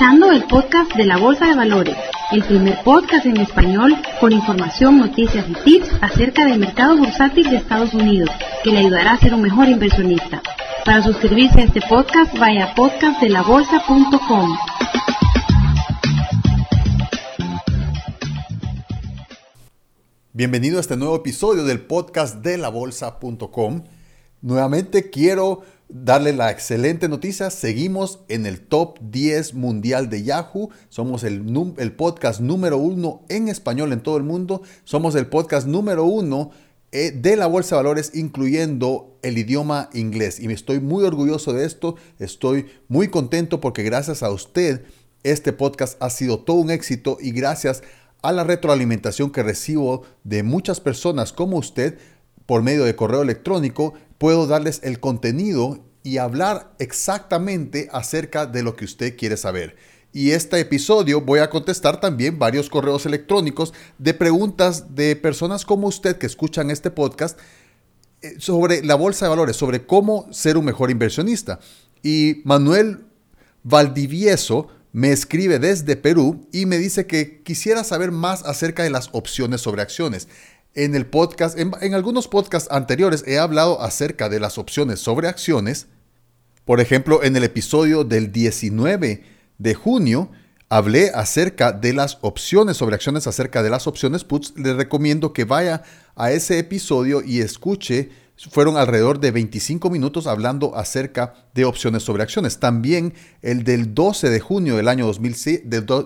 escuchando el podcast de la Bolsa de Valores, el primer podcast en español con información, noticias y tips acerca del mercado bursátil de Estados Unidos, que le ayudará a ser un mejor inversionista. Para suscribirse a este podcast, vaya a podcastdelabolsa.com. Bienvenido a este nuevo episodio del podcast de la bolsa.com. Nuevamente quiero darle la excelente noticia. Seguimos en el top 10 mundial de Yahoo. Somos el, podcast número uno en español en todo el mundo. Somos el podcast número uno eh, de la Bolsa de Valores, incluyendo el idioma inglés. Y me estoy muy orgulloso de esto. Estoy muy contento porque gracias a usted este podcast ha sido todo un éxito y gracias a la retroalimentación que recibo de muchas personas como usted por medio de correo electrónico, puedo darles el contenido y hablar exactamente acerca de lo que usted quiere saber. Y este episodio voy a contestar también varios correos electrónicos de preguntas de personas como usted que escuchan este podcast eh, sobre la bolsa de valores, sobre cómo ser un mejor inversionista. Y Manuel Valdivieso me escribe desde Perú y me dice que quisiera saber más acerca de las opciones sobre acciones. En el podcast, en, algunos podcasts anteriores he hablado acerca de las opciones sobre acciones. Por ejemplo, en el episodio del 19 de junio hablé acerca de las opciones sobre acciones, acerca de las opciones puts. Le recomiendo que vaya a ese episodio y escuche fueron alrededor de 25 minutos hablando acerca de opciones sobre acciones. También el del 12 de junio del año 2006,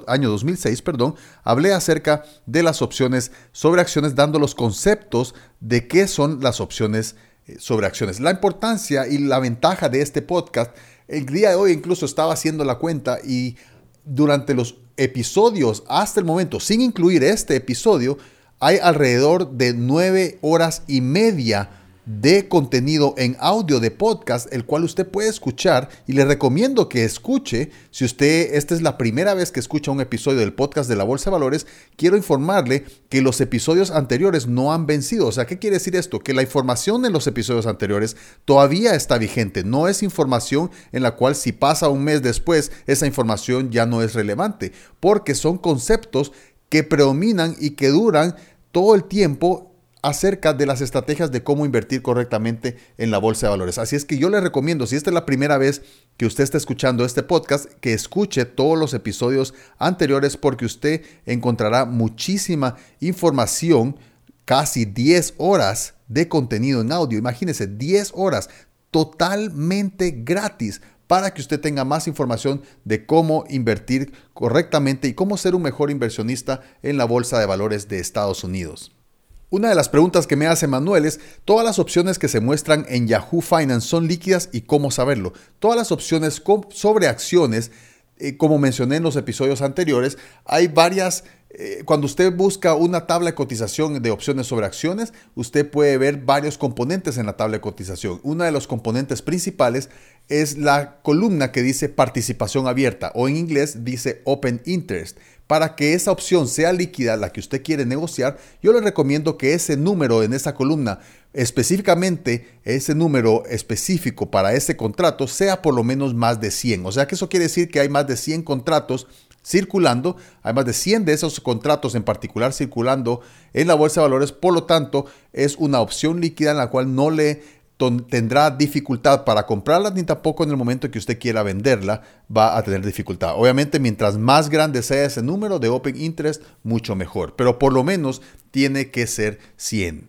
año 2006 perdón, hablé acerca de las opciones sobre acciones, dando los conceptos de qué son las opciones eh, sobre acciones. La importancia y la ventaja de este podcast, el día de hoy incluso estaba haciendo la cuenta y durante los episodios hasta el momento, sin incluir este episodio, hay alrededor de 9 horas y media de contenido en audio de podcast, el cual usted puede escuchar y le recomiendo que escuche. Si usted, esta es la primera vez que escucha un episodio del podcast de la Bolsa de Valores, quiero informarle que los episodios anteriores no han vencido. O sea, ¿qué quiere decir esto? Que la información en los episodios anteriores todavía está vigente. No es información en la cual si pasa un mes después, esa información ya no es relevante, porque son conceptos que predominan y que duran todo el tiempo acerca de las estrategias de cómo invertir correctamente en la bolsa de valores. Así es que yo le recomiendo, si esta es la primera vez que usted está escuchando este podcast, que escuche todos los episodios anteriores porque usted encontrará muchísima información, casi 10 horas de contenido en audio. Imagínese, 10 horas totalmente gratis para que usted tenga más información de cómo invertir correctamente y cómo ser un mejor inversionista en la bolsa de valores de Estados Unidos. Una de las preguntas que me hace Manuel es, ¿todas las opciones que se muestran en Yahoo Finance son líquidas y cómo saberlo? Todas las opciones sobre acciones, eh, como mencioné en los episodios anteriores, hay varias eh, cuando usted busca una tabla de cotización de opciones sobre acciones, usted puede ver varios componentes en la tabla de cotización. Uno de los componentes principales es la columna que dice participación abierta o en inglés dice open interest. Para que esa opción sea líquida, la que usted quiere negociar, yo le recomiendo que ese número en esa columna, específicamente ese número específico para ese contrato, sea por lo menos más de 100. O sea que eso quiere decir que hay más de 100 contratos circulando, hay más de 100 de esos contratos en particular circulando en la bolsa de valores, por lo tanto es una opción líquida en la cual no le tendrá dificultad para comprarla ni tampoco en el momento que usted quiera venderla va a tener dificultad. Obviamente mientras más grande sea ese número de open interest, mucho mejor, pero por lo menos tiene que ser 100.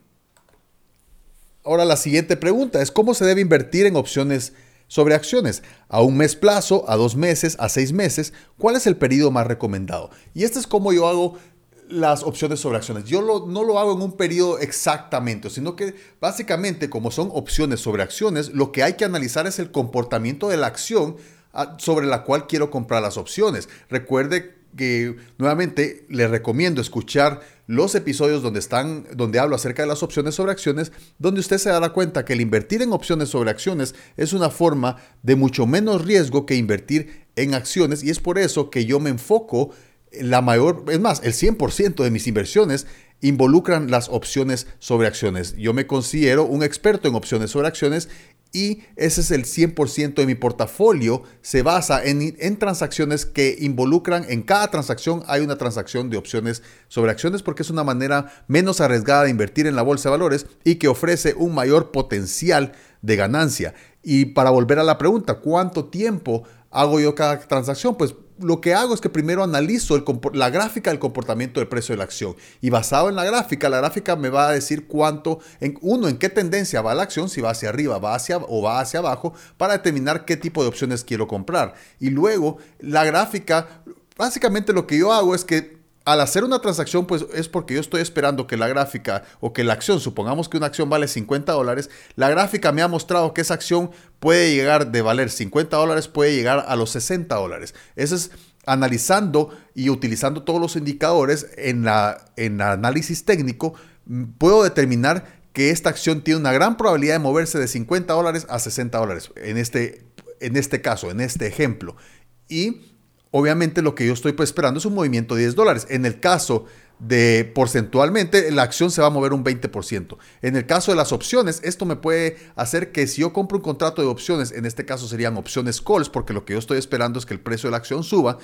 Ahora la siguiente pregunta es cómo se debe invertir en opciones sobre acciones. A un mes plazo, a dos meses, a seis meses, ¿cuál es el periodo más recomendado? Y este es como yo hago las opciones sobre acciones. Yo no lo hago en un periodo exactamente, sino que básicamente como son opciones sobre acciones, lo que hay que analizar es el comportamiento de la acción ah, sobre la cual quiero comprar las opciones. Recuerde que nuevamente le recomiendo escuchar los episodios donde están donde hablo acerca de las opciones sobre acciones, donde usted se dará cuenta que el invertir en opciones sobre acciones es una forma de mucho menos riesgo que invertir en acciones y es por eso que yo me enfoco la mayor, es más, el 100% de mis inversiones involucran las opciones sobre acciones. Yo me considero un experto en opciones sobre acciones y ese es el 100% de mi portafolio. Se basa en, en, transacciones que involucran, en cada transacción hay una transacción de opciones sobre acciones porque es una manera menos arriesgada de invertir en la bolsa de valores y que ofrece un mayor potencial de ganancia. Y para volver a la pregunta, ¿cuánto tiempo hago yo cada transacción? Pues lo que hago es que primero analizo la gráfica del comportamiento del precio de la acción. Y basado en la gráfica, la gráfica me va a decir cuánto, en, uno, en qué tendencia va la acción, si va hacia arriba va hacia, o va hacia abajo, para determinar qué tipo de opciones quiero comprar. Y luego, la gráfica, básicamente lo que yo hago es que al hacer una transacción, pues es porque yo estoy esperando que la gráfica o que la acción, supongamos que una acción vale 50 dólares, la gráfica me ha mostrado que esa acción puede llegar de valer 50 dólares, puede llegar a los 60 dólares. Eso es analizando y utilizando todos los indicadores en, la, en análisis técnico, puedo determinar que esta acción tiene una gran probabilidad de moverse de 50 dólares a 60 dólares, en este, en este caso, en este ejemplo. Y obviamente lo que yo estoy esperando es un movimiento de 10 dólares. En el caso de porcentualmente, la acción se va a mover un 20%. En el caso de las opciones, esto me puede hacer que si yo compro un contrato de opciones, en este caso serían opciones calls, porque lo que yo estoy esperando es que el precio de la acción suba,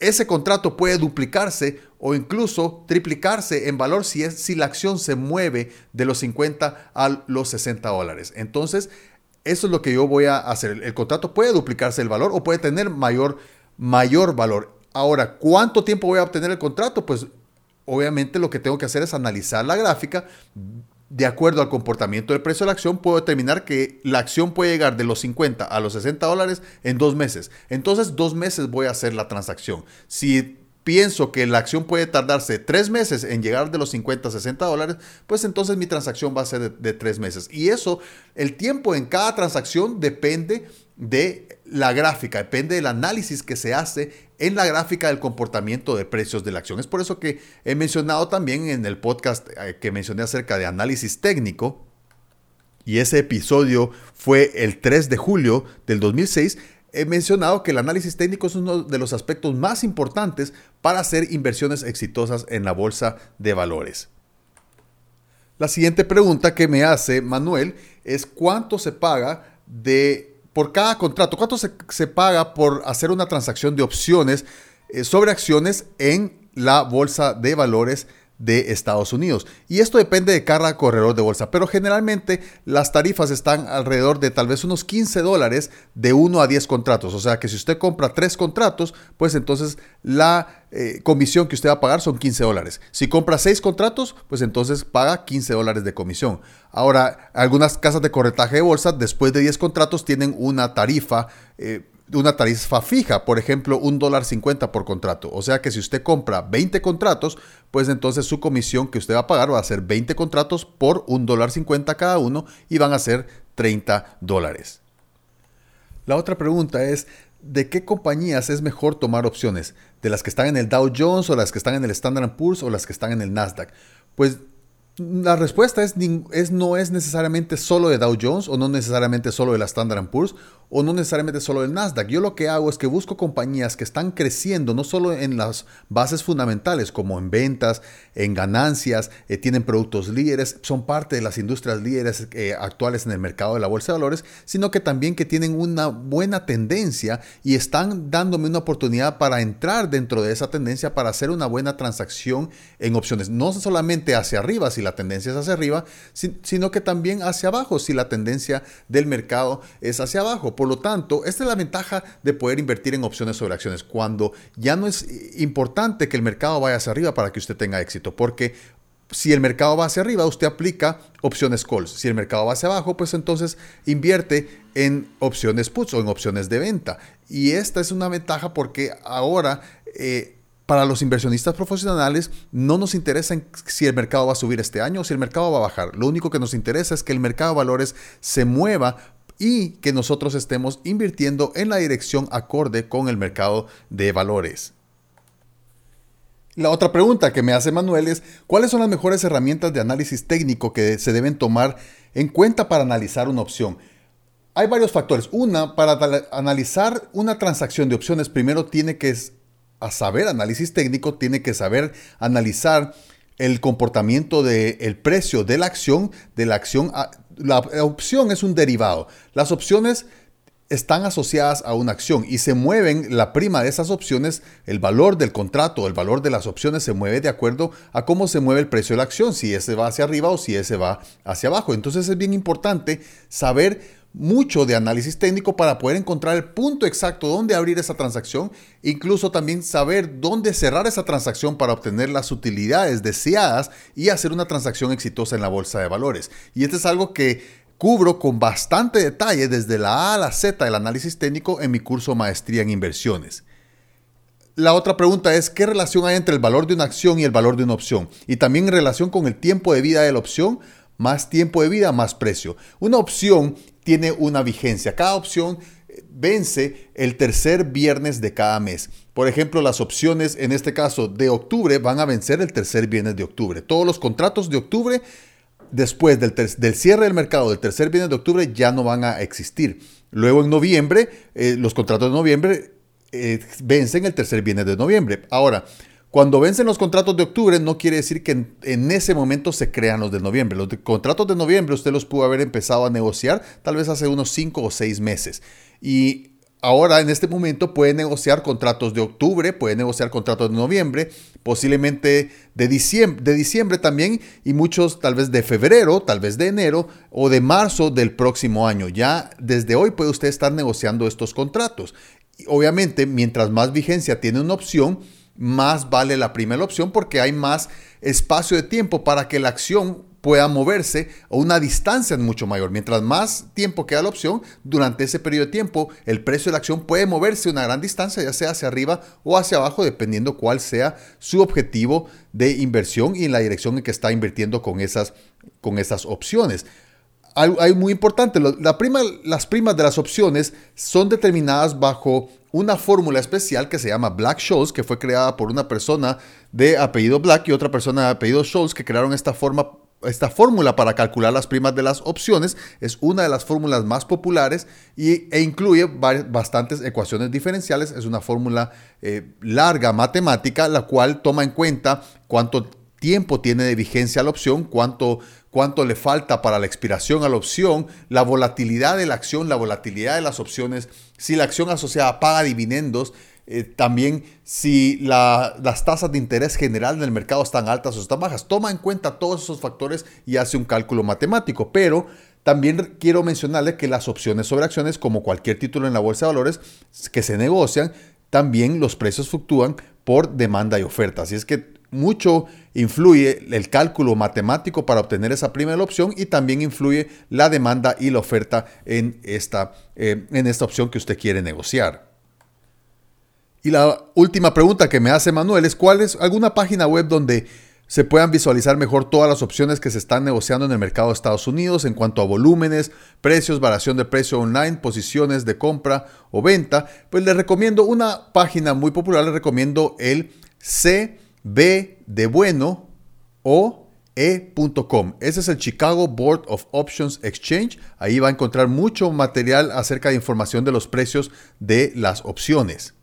ese contrato puede duplicarse o incluso triplicarse en valor si, es, si la acción se mueve de los 50 a los 60 dólares. Entonces, eso es lo que yo voy a hacer. El contrato puede duplicarse el valor o puede tener mayor mayor valor. Ahora, ¿cuánto tiempo voy a obtener el contrato? Pues obviamente lo que tengo que hacer es analizar la gráfica. De acuerdo al comportamiento del precio de la acción, puedo determinar que la acción puede llegar de los 50 a los 60 dólares en dos meses. Entonces, dos meses voy a hacer la transacción. Si pienso que la acción puede tardarse tres meses en llegar de los 50 a 60 dólares, pues entonces mi transacción va a ser de, tres meses. Y eso, el tiempo en cada transacción depende de la gráfica, depende del análisis que se hace en la gráfica del comportamiento de precios de la acción. Es por eso que he mencionado también en el podcast eh, que mencioné acerca de análisis técnico, y ese episodio fue el 3 de julio del 2006, he mencionado que el análisis técnico es uno de los aspectos más importantes para hacer inversiones exitosas en la bolsa de valores. La siguiente pregunta que me hace Manuel es cuánto se paga de por cada contrato, ¿cuánto se, paga por hacer una transacción de opciones eh, sobre acciones en la bolsa de valores de Estados Unidos. Y esto depende de cada corredor de bolsa, pero generalmente las tarifas están alrededor de tal vez unos 15 dólares de 1 a 10 contratos. O sea que si usted compra 3 contratos, pues entonces la eh, comisión que usted va a pagar son 15 dólares. Si compra 6 contratos, pues entonces paga 15 dólares de comisión. Ahora, algunas casas de corretaje de bolsa, después de 10 contratos, tienen una tarifa. Eh, una tarifa fija, por ejemplo, un dólar 50 por contrato. O sea que si usted compra 20 contratos, pues entonces su comisión que usted va a pagar va a ser 20 contratos por un dólar 50 cada uno y van a ser 30 dólares. La otra pregunta es, ¿de qué compañías es mejor tomar opciones? ¿De las que están en el Dow Jones o las que están en el Standard Poor's o las que están en el Nasdaq? Pues la respuesta es, es, no es necesariamente solo de Dow Jones o no necesariamente solo de la Standard Poor's o no necesariamente solo del Nasdaq. Yo lo que hago es que busco compañías que están creciendo no solo en las bases fundamentales como en ventas, en ganancias, eh, tienen productos líderes, son parte de las industrias líderes eh, actuales en el mercado de la bolsa de valores, sino que también que tienen una buena tendencia y están dándome una oportunidad para entrar dentro de esa tendencia para hacer una buena transacción en opciones, no solamente hacia arriba si la tendencia es hacia arriba, sino que también hacia abajo si la tendencia del mercado es hacia abajo. Por lo tanto, esta es la ventaja de poder invertir en opciones sobre acciones, cuando ya no es importante que el mercado vaya hacia arriba para que usted tenga éxito, porque si el mercado va hacia arriba, usted aplica opciones calls. Si el mercado va hacia abajo, pues entonces invierte en opciones puts o en opciones de venta. Y esta es una ventaja porque ahora... Eh, para los inversionistas profesionales no nos interesa si el mercado va a subir este año o si el mercado va a bajar. Lo único que nos interesa es que el mercado de valores se mueva y que nosotros estemos invirtiendo en la dirección acorde con el mercado de valores. La otra pregunta que me hace Manuel es, ¿cuáles son las mejores herramientas de análisis técnico que se deben tomar en cuenta para analizar una opción? Hay varios factores. Una, para analizar una transacción de opciones, primero tiene que saber análisis técnico, tiene que saber analizar el comportamiento del precio de la acción, de la acción la opción es un derivado. Las opciones están asociadas a una acción y se mueven la prima de esas opciones, el valor del contrato, el valor de las opciones se mueve de acuerdo a cómo se mueve el precio de la acción, si ese va hacia arriba o si ese va hacia abajo. Entonces es bien importante saber mucho de análisis técnico para poder encontrar el punto exacto donde abrir esa transacción, incluso también saber dónde cerrar esa transacción para obtener las utilidades deseadas y hacer una transacción exitosa en la bolsa de valores. Y esto es algo que cubro con bastante detalle desde la A a la Z del análisis técnico en mi curso Maestría en Inversiones. La otra pregunta es, ¿qué relación hay entre el valor de una acción y el valor de una opción? Y también en relación con el tiempo de vida de la opción, más tiempo de vida, más precio. Una opción tiene una vigencia. Cada opción eh, vence el tercer viernes de cada mes. Por ejemplo, las opciones en este caso de octubre van a vencer el tercer viernes de octubre. Todos los contratos de octubre después del, cierre del mercado del tercer viernes de octubre ya no van a existir. Luego en noviembre, eh, los contratos de noviembre eh, vencen el tercer viernes de noviembre. Ahora, cuando vencen los contratos de octubre no quiere decir que en, ese momento se crean los de noviembre. Los contratos de noviembre usted los pudo haber empezado a negociar tal vez hace unos 5 o 6 meses. Y Ahora, en este momento, puede negociar contratos de octubre, puede negociar contratos de noviembre, posiblemente de diciembre, de diciembre también, y muchos tal vez de febrero, tal vez de enero o de marzo del próximo año. Ya desde hoy puede usted estar negociando estos contratos. obviamente, mientras más vigencia tiene una opción, más vale la primera opción porque hay más espacio de tiempo para que la acción pueda moverse a una distancia mucho mayor. Mientras más tiempo queda la opción, durante ese periodo de tiempo el precio de la acción puede moverse una gran distancia, ya sea hacia arriba o hacia abajo, dependiendo cuál sea su objetivo de inversión y en la dirección en que está invirtiendo con esas, con esas opciones. Hay, muy importante, la las primas de las opciones son determinadas bajo una fórmula especial que se llama Black Scholes, que fue creada por una persona de apellido Black y otra persona de apellido Scholes, que crearon esta forma esta fórmula para calcular las primas de las opciones es una de las fórmulas más populares y, e incluye bastantes ecuaciones diferenciales. Es una fórmula eh, larga matemática, la cual toma en cuenta cuánto tiempo tiene de vigencia la opción, cuánto, cuánto le falta para la expiración a la opción, la volatilidad de la acción, la volatilidad de las opciones, si la acción asociada paga dividendos, eh, también si las tasas de interés general en el mercado están altas o están bajas. Toma en cuenta todos esos factores y hace un cálculo matemático. Pero también quiero mencionarle que las opciones sobre acciones, como cualquier título en la bolsa de valores que se negocian, también los precios fluctúan por demanda y oferta. Así es que mucho influye el cálculo matemático para obtener esa primera opción y también influye la demanda y la oferta en esta, eh, en esta opción que usted quiere negociar. Y la última pregunta que me hace Manuel es cuál es alguna página web donde se puedan visualizar mejor todas las opciones que se están negociando en el mercado de Estados Unidos en cuanto a volúmenes, precios, variación de precio online, posiciones de compra o venta. Pues les recomiendo una página muy popular, les recomiendo el CB de bueno o e.com. Ese es el Chicago Board of Options Exchange. Ahí va a encontrar mucho material acerca de información de los precios de las opciones.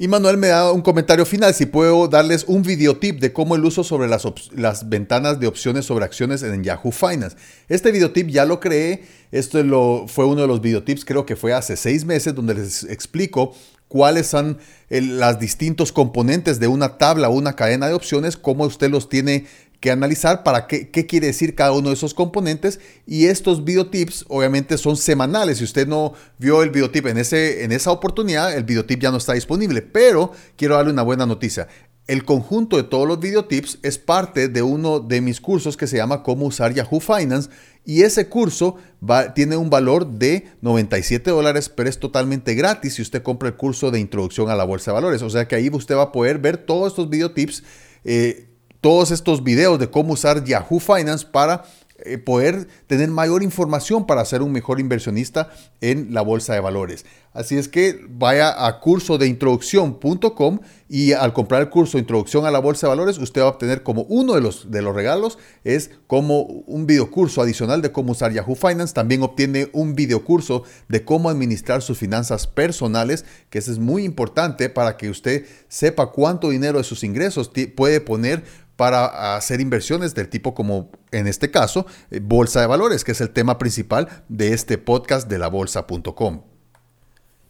Y Manuel me da un comentario final si puedo darles un videotip de cómo el uso sobre las, las, ventanas de opciones sobre acciones en Yahoo Finance. Este videotip ya lo creé, esto lo, fue uno de los videotips creo que fue hace seis meses donde les explico cuáles son los distintos componentes de una tabla o una cadena de opciones, cómo usted los tiene que analizar para qué, qué, quiere decir cada uno de esos componentes y estos videotips obviamente son semanales. Si usted no vio el videotip en, ese, en esa oportunidad, el videotip ya no está disponible, pero quiero darle una buena noticia. El conjunto de todos los videotips es parte de uno de mis cursos que se llama Cómo usar Yahoo Finance y ese curso tiene un valor de 97 dólares, pero es totalmente gratis si usted compra el curso de introducción a la bolsa de valores. O sea que ahí usted va a poder ver todos estos videotips. Eh, todos estos videos de cómo usar Yahoo Finance para eh, poder tener mayor información para ser un mejor inversionista en la bolsa de valores. Así es que vaya a curso de introducción.com y al comprar el curso de Introducción a la Bolsa de Valores, usted va a obtener como uno de los, de los regalos, es como un videocurso adicional de cómo usar Yahoo Finance. También obtiene un videocurso de cómo administrar sus finanzas personales, que eso es muy importante para que usted sepa cuánto dinero de sus ingresos puede poner para hacer inversiones del tipo como en este caso, eh, bolsa de valores, que es el tema principal de este podcast de la bolsa.com.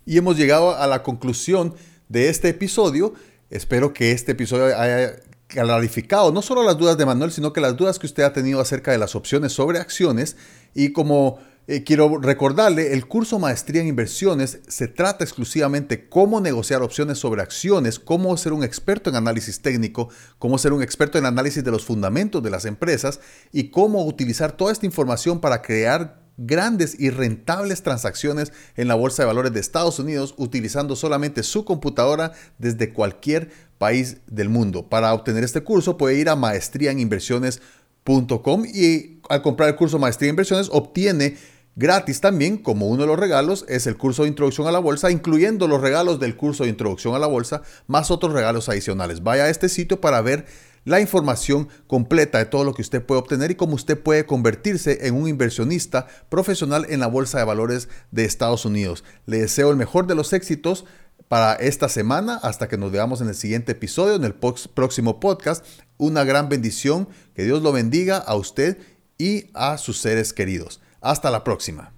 Y hemos llegado a la conclusión de este episodio. Espero que este episodio haya clarificado no solo las dudas de Manuel, sino que las dudas que usted ha tenido acerca de las opciones sobre acciones y como eh, quiero recordarle, el curso Maestría en Inversiones se trata exclusivamente cómo negociar opciones sobre acciones, cómo ser un experto en análisis técnico, cómo ser un experto en análisis de los fundamentos de las empresas y cómo utilizar toda esta información para crear grandes y rentables transacciones en la Bolsa de Valores de Estados Unidos utilizando solamente su computadora desde cualquier país del mundo. Para obtener este curso puede ir a maestriainversiones.com y al comprar el curso Maestría en Inversiones obtiene Gratis también, como uno de los regalos, es el curso de introducción a la bolsa, incluyendo los regalos del curso de introducción a la bolsa, más otros regalos adicionales. Vaya a este sitio para ver la información completa de todo lo que usted puede obtener y cómo usted puede convertirse en un inversionista profesional en la Bolsa de Valores de Estados Unidos. Le deseo el mejor de los éxitos para esta semana hasta que nos veamos en el siguiente episodio, en el próximo podcast. Una gran bendición, que Dios lo bendiga a usted y a sus seres queridos. Hasta la próxima.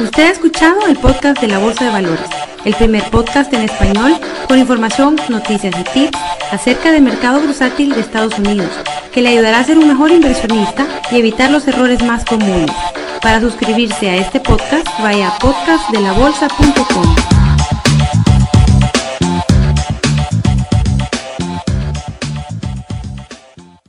Usted ha escuchado el podcast de la Bolsa de Valores, el primer podcast en español con información, noticias y tips acerca del mercado bursátil de Estados Unidos, que le ayudará a ser un mejor inversionista y evitar los errores más comunes. Para suscribirse a este podcast, vaya a podcastdelabolsa.com.